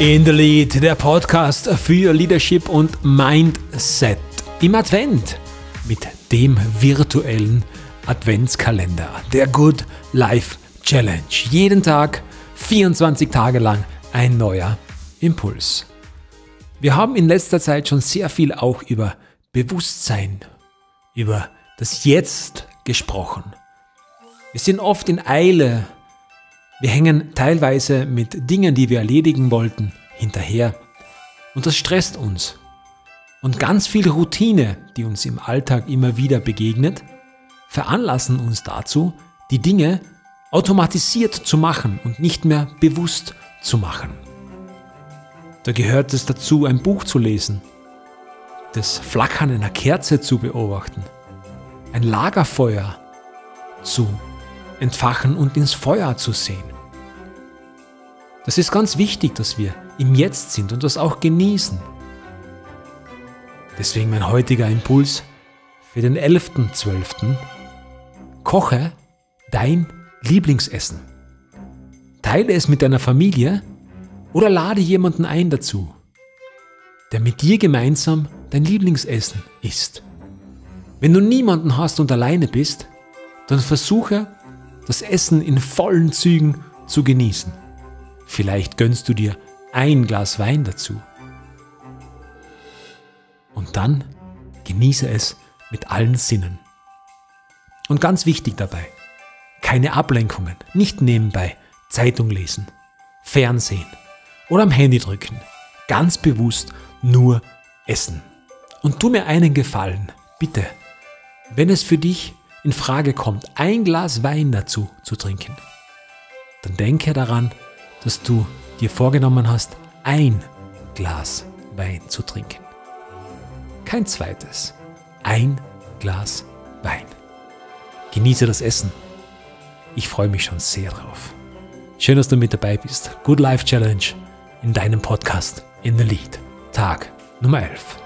In the Lead, der Podcast für Leadership und Mindset. Im Advent mit dem virtuellen Adventskalender, der Good Life Challenge. Jeden Tag, 24 Tage lang ein neuer Impuls. Wir haben in letzter Zeit schon sehr viel auch über Bewusstsein, über das Jetzt gesprochen. Wir sind oft in Eile wir hängen teilweise mit Dingen, die wir erledigen wollten, hinterher. Und das stresst uns. Und ganz viel Routine, die uns im Alltag immer wieder begegnet, veranlassen uns dazu, die Dinge automatisiert zu machen und nicht mehr bewusst zu machen. Da gehört es dazu, ein Buch zu lesen, das Flackern einer Kerze zu beobachten, ein Lagerfeuer zu entfachen und ins Feuer zu sehen. Das ist ganz wichtig, dass wir im Jetzt sind und das auch genießen. Deswegen mein heutiger Impuls für den 11.12. Koche dein Lieblingsessen. Teile es mit deiner Familie oder lade jemanden ein dazu, der mit dir gemeinsam dein Lieblingsessen isst. Wenn du niemanden hast und alleine bist, dann versuche das Essen in vollen Zügen zu genießen. Vielleicht gönnst du dir ein Glas Wein dazu. Und dann genieße es mit allen Sinnen. Und ganz wichtig dabei, keine Ablenkungen, nicht nebenbei Zeitung lesen, Fernsehen oder am Handy drücken. Ganz bewusst nur essen. Und tu mir einen Gefallen, bitte, wenn es für dich in Frage kommt, ein Glas Wein dazu zu trinken, dann denke daran, dass du dir vorgenommen hast, ein Glas Wein zu trinken. Kein zweites. Ein Glas Wein. Genieße das Essen. Ich freue mich schon sehr drauf. Schön, dass du mit dabei bist. Good Life Challenge in deinem Podcast in the Lead. Tag Nummer 11.